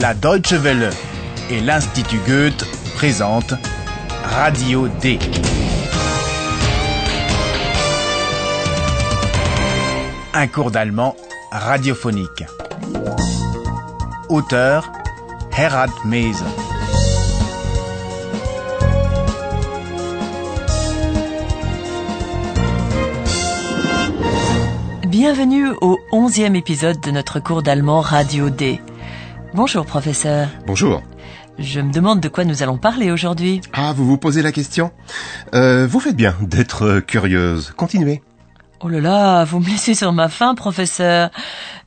La Deutsche Welle et l'Institut Goethe présentent Radio D. Un cours d'allemand radiophonique. Auteur Herald Mese. Bienvenue au onzième épisode de notre cours d'allemand Radio D. Bonjour professeur. Bonjour. Je me demande de quoi nous allons parler aujourd'hui. Ah, vous vous posez la question euh, Vous faites bien d'être curieuse. Continuez. Oh là là, vous me laissez sur ma faim, professeur.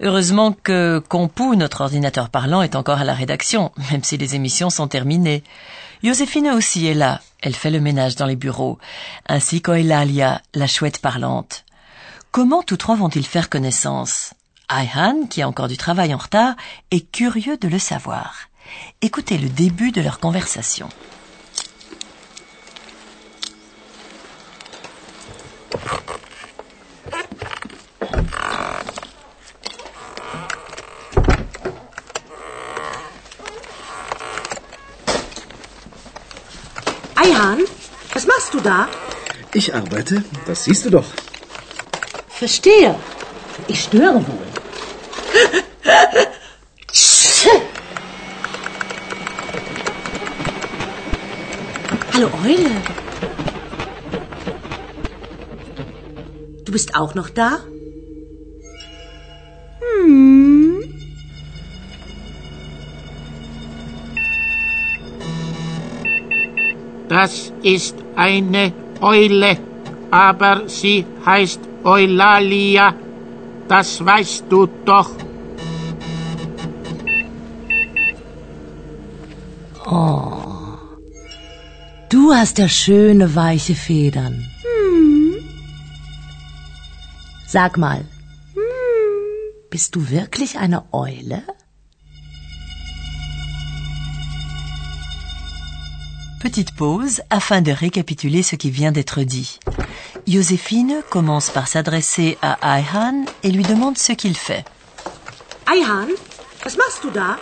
Heureusement que Compu, notre ordinateur parlant, est encore à la rédaction, même si les émissions sont terminées. Joséphine aussi est là. Elle fait le ménage dans les bureaux, ainsi qu'Oelalia, la chouette parlante. Comment tous trois vont-ils faire connaissance? Ayhan, qui a encore du travail en retard, est curieux de le savoir. Écoutez le début de leur conversation. Eihan, was machst du da? Ich arbeite, das siehst du doch. Verstehe. Ich störe wohl. Hallo Eule. Du bist auch noch da? Das ist eine Eule, aber sie heißt Eulalia. Das weißt du doch. Du hast ja schöne weiche Federn. Sag mal, bist du wirklich eine Eule? Petite pause afin de récapituler ce qui vient d'être dit. Joséphine commence par s'adresser à Ayhan et lui demande ce qu'il fait. Eihan, was machst du da?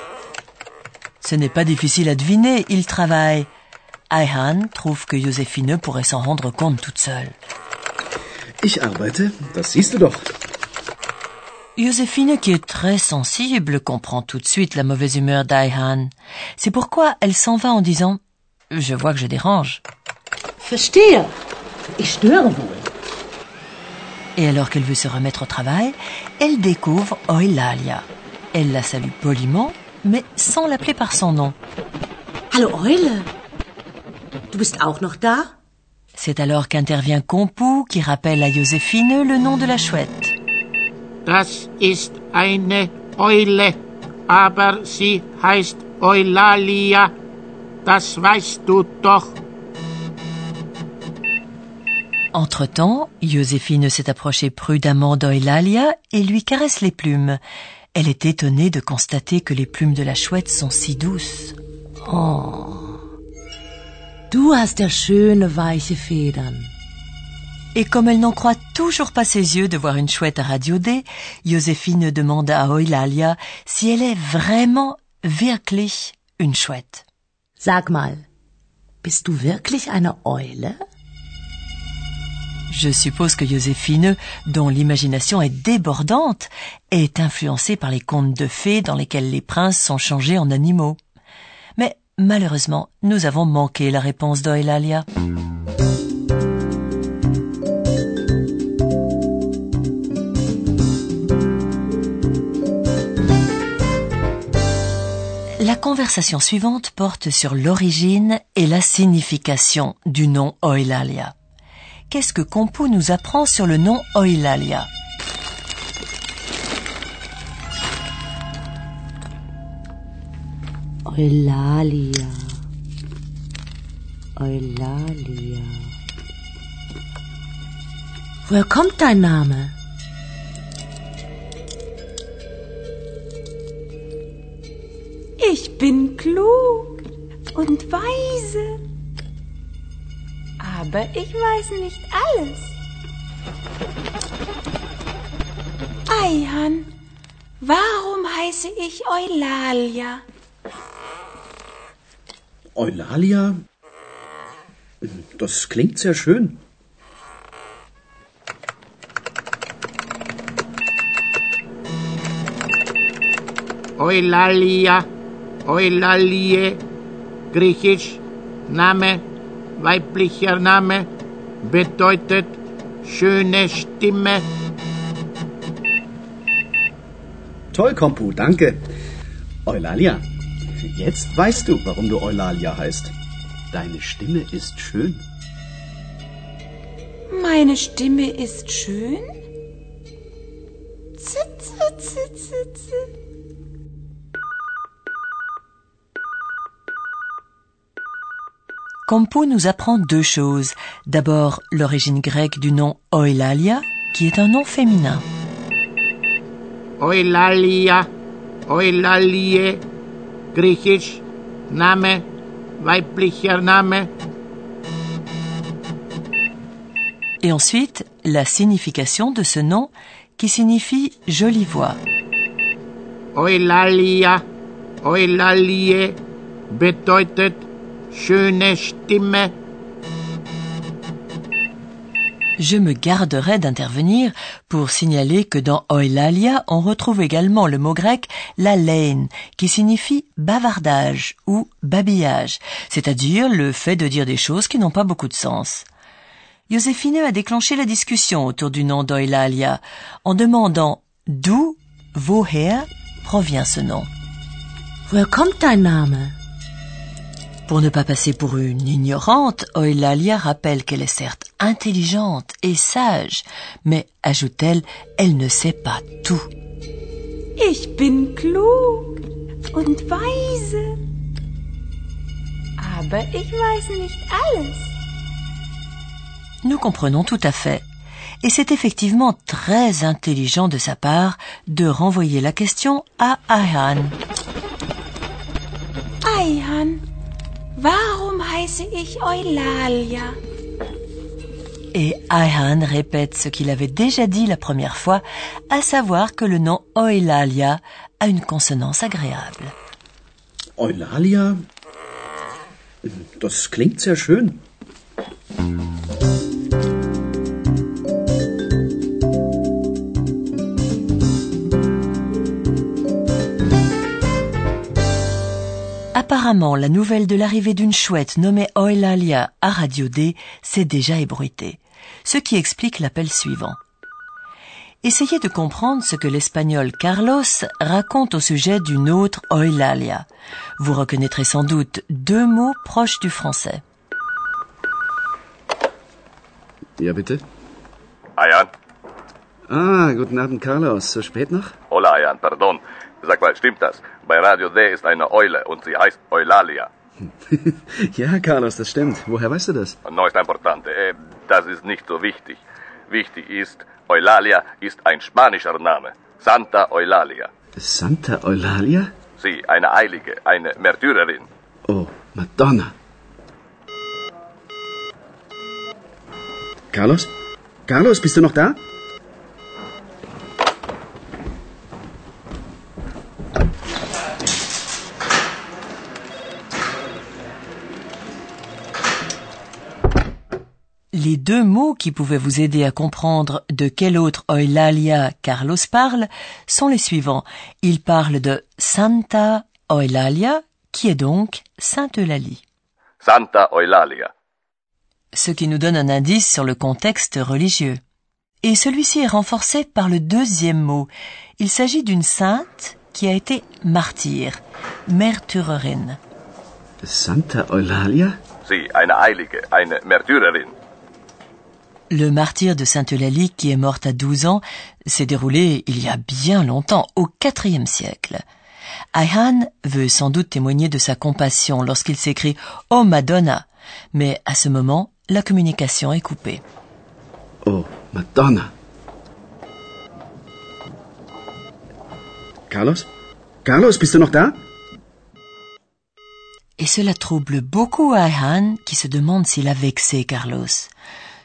Ce n'est pas difficile à deviner, il travaille. Ayhan trouve que Joséphine pourrait s'en rendre compte toute seule. Ich arbeite, das siehst du doch. Joséphine, qui est très sensible, comprend tout de suite la mauvaise humeur d'Ayhan. C'est pourquoi elle s'en va en disant « Je vois que je dérange Verstehe. Ich störe wohl. ». Et alors qu'elle veut se remettre au travail, elle découvre Eulalia. Elle la salue poliment, mais sans l'appeler par son nom. Hallo Eule. Du bist auch noch da? C'est alors qu'intervient Compu qui rappelle à Joséphine le nom de la chouette. Das ist eine Eule, aber sie heißt Eulalia. Das weißt du doch. Entre-temps, Joséphine s'est approchée prudemment d'Eulalia et lui caresse les plumes. Elle est étonnée de constater que les plumes de la chouette sont si douces. Du hast ja schöne weiche Federn. Et comme elle n'en croit toujours pas ses yeux de voir une chouette à Radio D, Joséphine demande à Eulalia si elle est vraiment, wirklich, une chouette. Sag mal, bist du wirklich eine Eule? Je suppose que Joséphine, dont l'imagination est débordante, est influencée par les contes de fées dans lesquels les princes sont changés en animaux. Mais malheureusement, nous avons manqué la réponse d'Eulalia. La conversation suivante porte sur l'origine et la signification du nom Eulalia. Qu'est-ce que Compu nous apprend sur le nom Eulalia Eulalia. Eulalia. Woher kommt dein Name? Ich bin klug und weise. Aber ich weiß nicht alles. Eihan, warum heiße ich Eulalia? Eulalia? Das klingt sehr schön. Eulalia, Eulalie, griechisch, Name, weiblicher Name, bedeutet schöne Stimme. Toll, Kompu, danke. Eulalia, jetzt weißt du, warum du Eulalia heißt. Deine Stimme ist schön. Meine Stimme ist schön? Zitze, zitze, zitze. Compo nous apprend deux choses. D'abord, l'origine grecque du nom Oelalia, qui est un nom féminin. Eulalia, Eulalie, griechisch, Name, weiblicher Name, Et ensuite, la signification de ce nom qui signifie jolie voix. Eulalia, Eulalie, bedeutet schöne Stimme. Je me garderai d'intervenir pour signaler que dans Oelalia, on retrouve également le mot grec lalein, qui signifie bavardage ou babillage, c'est-à-dire le fait de dire des choses qui n'ont pas beaucoup de sens. Joséphine a déclenché la discussion autour du nom d'Oelalia en demandant d'où, woher, provient ce nom. Pour ne pas passer pour une ignorante, Eulalia rappelle qu'elle est certes intelligente et sage, mais, ajoute-t-elle, elle ne sait pas tout. Ich bin klug und weise. Aber ich weiß nicht alles. Nous comprenons tout à fait. Et c'est effectivement très intelligent de sa part de renvoyer la question à Ahan. Eihan, warum heiße ich Eulalia? Et Ahan répète ce qu'il avait déjà dit la première fois, à savoir que le nom Oelalia a une consonance agréable. Eulalia? Das klingt sehr schön. Apparemment, la nouvelle de l'arrivée d'une chouette nommée Oelalia à Radio D s'est déjà ébruitée, ce qui explique l'appel suivant. Essayez de comprendre ce que l'espagnol Carlos raconte au sujet d'une autre Oelalia. Vous reconnaîtrez sans doute deux mots proches du français. Ja, bitte? Ah, guten Abend, Carlos. So spät noch? Hola, Ayan, pardon. Sag mal, stimmt das? Bei Radio D ist eine Eule und sie heißt Eulalia. ja, Carlos, das stimmt. Woher weißt du das? No ist importante. Eh, das ist nicht so wichtig. Wichtig ist, Eulalia ist ein spanischer Name. Santa Eulalia. Santa Eulalia? Sie, eine Heilige, eine Märtyrerin. Oh, Madonna. Carlos? Carlos, bist du noch da? Deux mots qui pouvaient vous aider à comprendre de quelle autre Eulalia Carlos parle sont les suivants. Il parle de Santa Eulalia, qui est donc Sainte Eulalie. Santa Eulalia. Ce qui nous donne un indice sur le contexte religieux. Et celui-ci est renforcé par le deuxième mot. Il s'agit d'une sainte qui a été martyre, Märtyrerin. Santa Eulalia? Sie, eine Heilige, eine Märtyrerin. Le martyr de Sainte Eulalie, qui est morte à 12 ans, s'est déroulé il y a bien longtemps, au IVe siècle. Ayhan veut sans doute témoigner de sa compassion lorsqu'il s'écrit Oh Madonna, mais à ce moment, la communication est coupée. Oh, Madonna. Carlos? Carlos, bist du noch da? Et cela trouble beaucoup Ayhan, qui se demande s'il a vexé Carlos.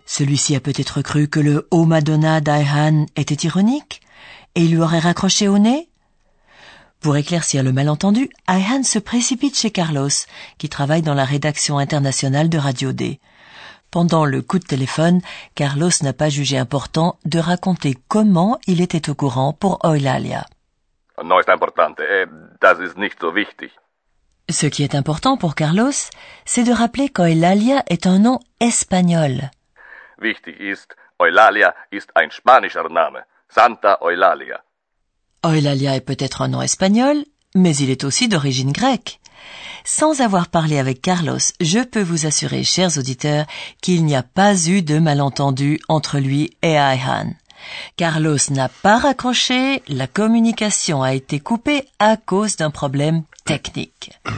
Celui-ci a peut-être cru que le Oh Madonna d'Ayhan était ironique, et il lui aurait raccroché au nez Pour éclaircir le malentendu, Ayhan se précipite chez Carlos, qui travaille dans la rédaction internationale de Radio D. Pendant le coup de téléphone, Carlos n'a pas jugé important de raconter comment il était au courant pour Eulalia. No ist importante. Das ist nicht so wichtig. Ce qui est important pour Carlos, c'est de rappeler qu'Eulalia est un nom espagnol. Wichtig ist, Eulalia ist ein spanischer Name. Santa Eulalia. Eulalia est peut-être un nom espagnol, mais il est aussi d'origine grecque. Sans avoir parlé avec Carlos, je peux vous assurer, chers auditeurs, qu'il n'y a pas eu de malentendu entre lui et Ayhan. Carlos n'a pas raccroché, la communication a été coupée à cause d'un problème technique.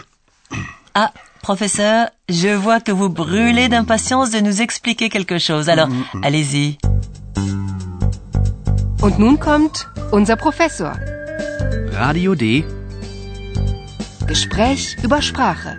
Ah, professeur, je vois que vous brûlez d'impatience de nous expliquer quelque chose, alors allez-y. Und nun kommt unser Professor. Radio D. Gespräch über Sprache.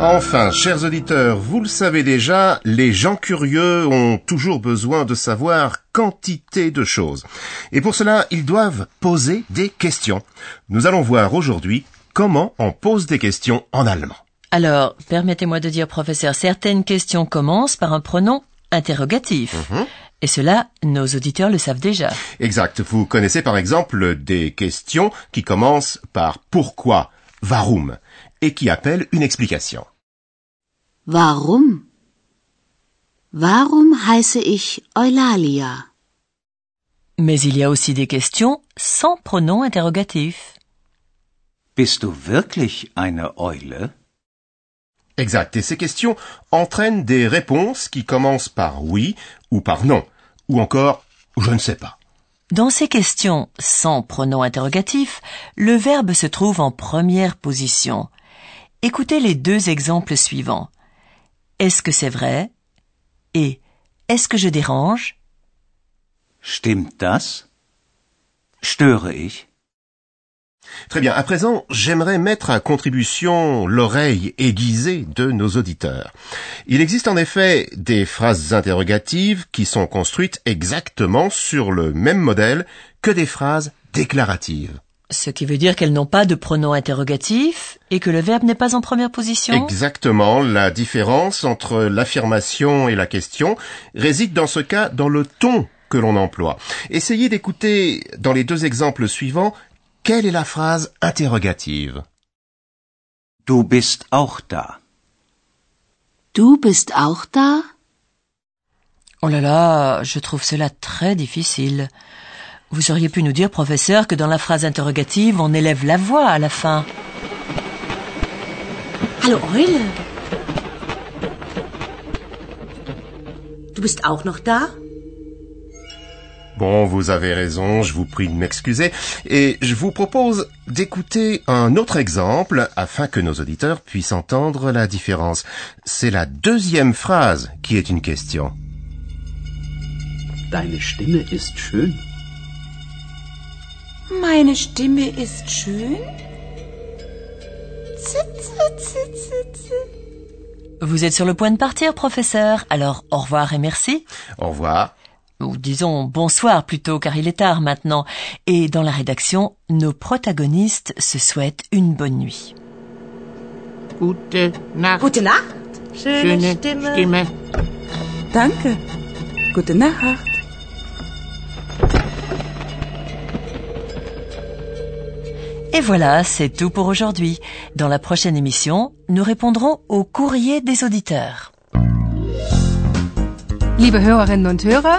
Enfin, chers auditeurs, vous le savez déjà, les gens curieux ont toujours besoin de savoir quantité de choses. Et pour cela, ils doivent poser des questions. Nous allons voir aujourd'hui comment on pose des questions en allemand. Alors, permettez-moi de dire, professeur, certaines questions commencent par un pronom interrogatif. Et cela, nos auditeurs le savent déjà. Exact. Vous connaissez par exemple des questions qui commencent par pourquoi, warum, et qui appellent une explication. Warum? Warum heiße ich Eulalia? Mais il y a aussi des questions sans pronom interrogatif. Bist du wirklich eine Eule? Exact. Et ces questions entraînent des réponses qui commencent par oui ou par non, ou encore je ne sais pas. Dans ces questions sans pronom interrogatif, le verbe se trouve en première position. Écoutez les deux exemples suivants. Est-ce que c'est vrai? Et est-ce que je dérange? Stimmt das? Störe ich? Très bien. À présent, j'aimerais mettre à contribution l'oreille aiguisée de nos auditeurs. Il existe en effet des phrases interrogatives qui sont construites exactement sur le même modèle que des phrases déclaratives. Ce qui veut dire qu'elles n'ont pas de pronom interrogatif et que le verbe n'est pas en première position? Exactement. La différence entre l'affirmation et la question réside dans ce cas dans le ton que l'on emploie. Essayez d'écouter dans les deux exemples suivants quelle est la phrase interrogative? Du bist auch da. Du bist auch da? Oh là là, je trouve cela très difficile. Vous auriez pu nous dire, professeur, que dans la phrase interrogative, on élève la voix à la fin. Hallo Eule. Du bist auch noch da? Bon, vous avez raison, je vous prie de m'excuser, et je vous propose d'écouter un autre exemple afin que nos auditeurs puissent entendre la différence. C'est la deuxième phrase qui est une question. Deine Stimme ist schön. Meine Stimme ist schön? Zit, zit, zit, zit, zit. Vous êtes sur le point de partir, professeur, alors au revoir et merci. Au revoir. Ou disons bonsoir plutôt, car il est tard maintenant. Et dans la rédaction, nos protagonistes se souhaitent une bonne nuit. Gute Nacht. Gute Nacht. Schöne Stimme. Danke. Gute Nacht. Et voilà, c'est tout pour aujourd'hui. Dans la prochaine émission, nous répondrons au courrier des auditeurs. Liebe Hörerinnen und Hörer,